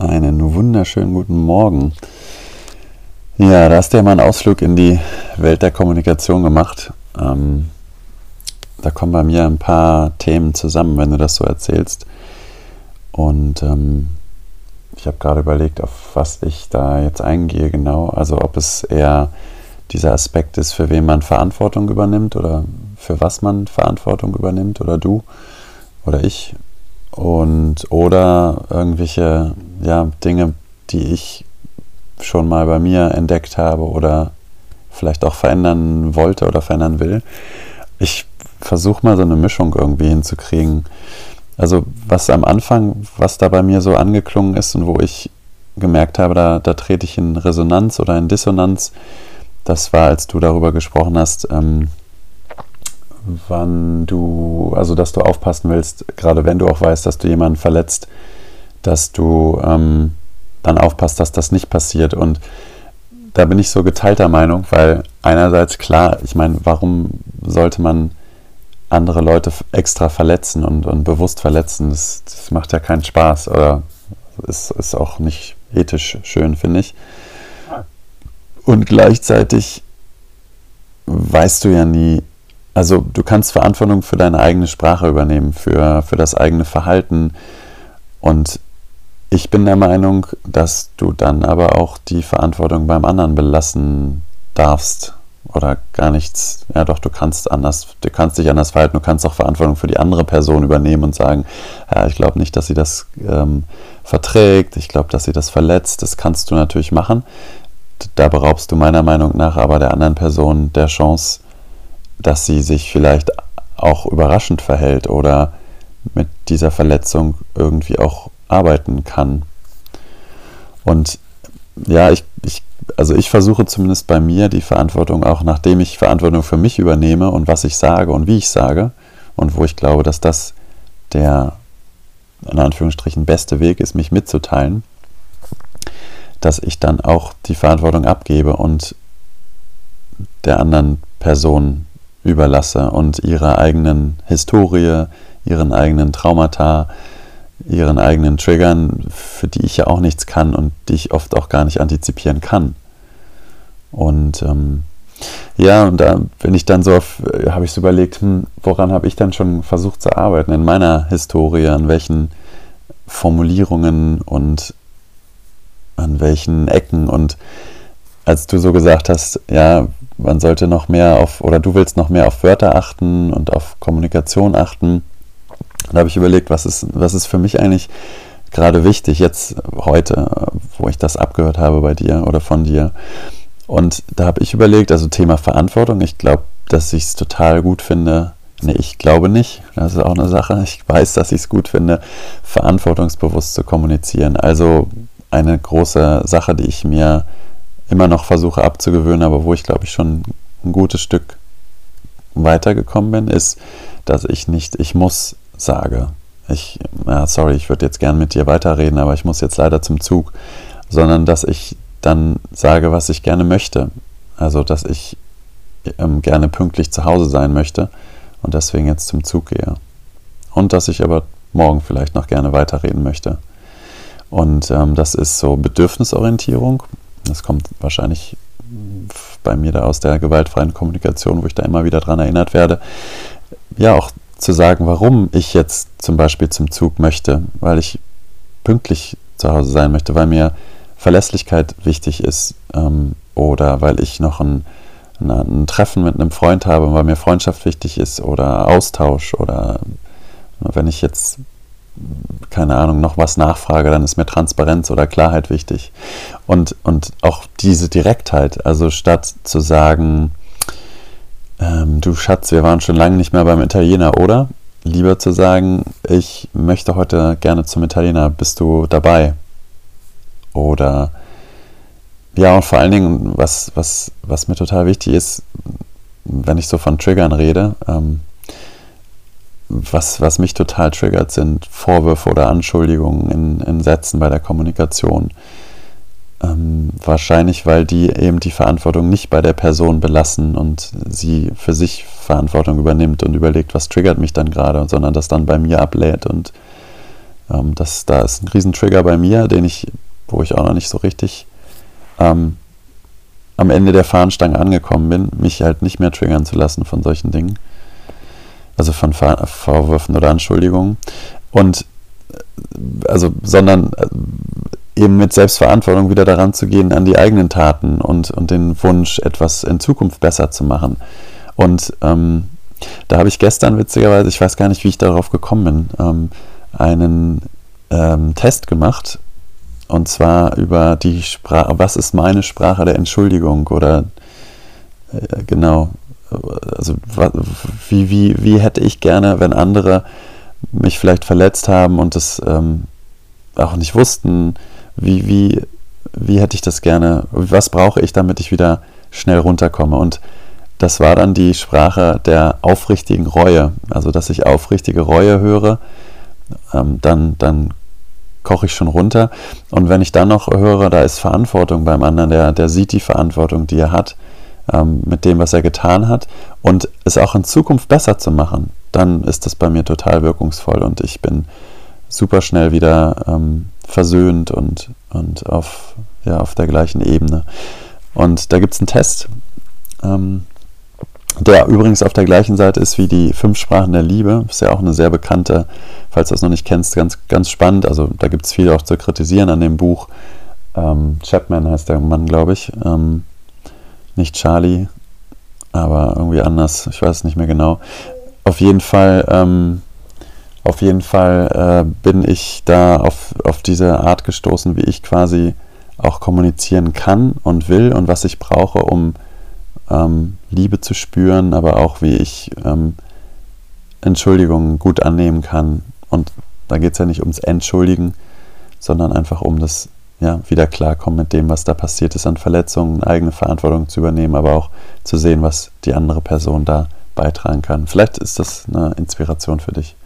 Einen wunderschönen guten Morgen. Ja, da hast du ja mal einen Ausflug in die Welt der Kommunikation gemacht. Ähm, da kommen bei mir ein paar Themen zusammen, wenn du das so erzählst. Und ähm, ich habe gerade überlegt, auf was ich da jetzt eingehe genau. Also ob es eher dieser Aspekt ist, für wen man Verantwortung übernimmt oder für was man Verantwortung übernimmt oder du oder ich und oder irgendwelche ja, Dinge, die ich schon mal bei mir entdeckt habe oder vielleicht auch verändern wollte oder verändern will. Ich versuche mal so eine Mischung irgendwie hinzukriegen. Also was am Anfang, was da bei mir so angeklungen ist und wo ich gemerkt habe, da, da trete ich in Resonanz oder in Dissonanz, das war, als du darüber gesprochen hast, ähm, wann du, also dass du aufpassen willst, gerade wenn du auch weißt, dass du jemanden verletzt, dass du ähm, dann aufpasst, dass das nicht passiert. Und da bin ich so geteilter Meinung, weil einerseits klar, ich meine, warum sollte man andere Leute extra verletzen und, und bewusst verletzen? Das, das macht ja keinen Spaß oder ist, ist auch nicht ethisch schön, finde ich. Und gleichzeitig weißt du ja nie, also du kannst Verantwortung für deine eigene Sprache übernehmen, für, für das eigene Verhalten. Und ich bin der Meinung, dass du dann aber auch die Verantwortung beim anderen belassen darfst. Oder gar nichts. Ja, doch, du kannst anders, du kannst dich anders verhalten, du kannst auch Verantwortung für die andere Person übernehmen und sagen, ja, ich glaube nicht, dass sie das ähm, verträgt, ich glaube, dass sie das verletzt. Das kannst du natürlich machen. Da beraubst du meiner Meinung nach aber der anderen Person der Chance, dass sie sich vielleicht auch überraschend verhält oder mit dieser Verletzung irgendwie auch arbeiten kann. Und ja, ich, ich, also ich versuche zumindest bei mir die Verantwortung auch, nachdem ich Verantwortung für mich übernehme und was ich sage und wie ich sage und wo ich glaube, dass das der in Anführungsstrichen beste Weg ist, mich mitzuteilen, dass ich dann auch die Verantwortung abgebe und der anderen Person überlasse und ihrer eigenen Historie, ihren eigenen Traumata, ihren eigenen Triggern, für die ich ja auch nichts kann und die ich oft auch gar nicht antizipieren kann. Und ähm, ja, und da bin ich dann so auf, äh, habe ich so überlegt, hm, woran habe ich dann schon versucht zu arbeiten in meiner Historie, an welchen Formulierungen und an welchen Ecken und als du so gesagt hast, ja, man sollte noch mehr auf, oder du willst noch mehr auf Wörter achten und auf Kommunikation achten. Da habe ich überlegt, was ist, was ist für mich eigentlich gerade wichtig jetzt heute, wo ich das abgehört habe bei dir oder von dir. Und da habe ich überlegt, also Thema Verantwortung, ich glaube, dass ich es total gut finde. Nee, ich glaube nicht. Das ist auch eine Sache. Ich weiß, dass ich es gut finde, verantwortungsbewusst zu kommunizieren. Also eine große Sache, die ich mir immer noch versuche abzugewöhnen, aber wo ich glaube ich schon ein gutes Stück weitergekommen bin, ist, dass ich nicht ich muss sage. Ich, ja, sorry, ich würde jetzt gern mit dir weiterreden, aber ich muss jetzt leider zum Zug, sondern dass ich dann sage, was ich gerne möchte. Also, dass ich ähm, gerne pünktlich zu Hause sein möchte und deswegen jetzt zum Zug gehe. Und dass ich aber morgen vielleicht noch gerne weiterreden möchte. Und ähm, das ist so Bedürfnisorientierung das kommt wahrscheinlich bei mir da aus der gewaltfreien Kommunikation, wo ich da immer wieder dran erinnert werde. Ja, auch zu sagen, warum ich jetzt zum Beispiel zum Zug möchte, weil ich pünktlich zu Hause sein möchte, weil mir Verlässlichkeit wichtig ist ähm, oder weil ich noch ein, ein, Treffen mit einem Freund habe, weil mir Freundschaft wichtig ist oder Austausch oder wenn ich jetzt keine Ahnung, noch was nachfrage, dann ist mir Transparenz oder Klarheit wichtig. Und, und auch diese Direktheit, also statt zu sagen, ähm, du Schatz, wir waren schon lange nicht mehr beim Italiener, oder? Lieber zu sagen, ich möchte heute gerne zum Italiener, bist du dabei? Oder ja, und vor allen Dingen, was, was, was mir total wichtig ist, wenn ich so von Triggern rede, ähm, was, was mich total triggert, sind Vorwürfe oder Anschuldigungen in, in Sätzen bei der Kommunikation. Ähm, wahrscheinlich, weil die eben die Verantwortung nicht bei der Person belassen und sie für sich Verantwortung übernimmt und überlegt, was triggert mich dann gerade, sondern das dann bei mir ablädt und ähm, das, da ist ein Riesentrigger bei mir, den ich, wo ich auch noch nicht so richtig ähm, am Ende der Fahnenstange angekommen bin, mich halt nicht mehr triggern zu lassen von solchen Dingen. Also von Vorwürfen oder Anschuldigungen. Und äh, also, sondern äh, eben mit Selbstverantwortung wieder daran zu gehen, an die eigenen Taten und, und den Wunsch, etwas in Zukunft besser zu machen. Und ähm, da habe ich gestern witzigerweise, ich weiß gar nicht, wie ich darauf gekommen bin, ähm, einen ähm, Test gemacht. Und zwar über die Sprache, was ist meine Sprache der Entschuldigung oder äh, genau, also wie, wie, wie hätte ich gerne, wenn andere mich vielleicht verletzt haben und das ähm, auch nicht wussten, wie, wie, wie hätte ich das gerne, was brauche ich, damit ich wieder schnell runterkomme. Und das war dann die Sprache der aufrichtigen Reue. Also, dass ich aufrichtige Reue höre, ähm, dann, dann koche ich schon runter. Und wenn ich dann noch höre, da ist Verantwortung beim anderen, der, der sieht die Verantwortung, die er hat, ähm, mit dem, was er getan hat, und es auch in Zukunft besser zu machen, dann ist das bei mir total wirkungsvoll und ich bin super schnell wieder ähm, versöhnt und, und auf, ja, auf der gleichen Ebene. Und da gibt es einen Test, ähm, der übrigens auf der gleichen Seite ist wie die fünf Sprachen der Liebe. Ist ja auch eine sehr bekannte, falls du das noch nicht kennst, ganz, ganz spannend. Also da gibt es viel auch zu kritisieren an dem Buch. Ähm, Chapman heißt der Mann, glaube ich. Ähm, nicht Charlie, aber irgendwie anders. Ich weiß es nicht mehr genau. Auf jeden Fall ähm, auf jeden Fall äh, bin ich da auf, auf diese Art gestoßen, wie ich quasi auch kommunizieren kann und will und was ich brauche, um ähm, Liebe zu spüren, aber auch wie ich ähm, Entschuldigungen gut annehmen kann. Und da geht es ja nicht ums Entschuldigen, sondern einfach um das ja, wieder klarkommen mit dem, was da passiert ist an Verletzungen, eigene Verantwortung zu übernehmen, aber auch zu sehen, was die andere Person da beitragen kann. Vielleicht ist das eine Inspiration für dich.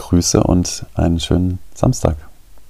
Grüße und einen schönen Samstag.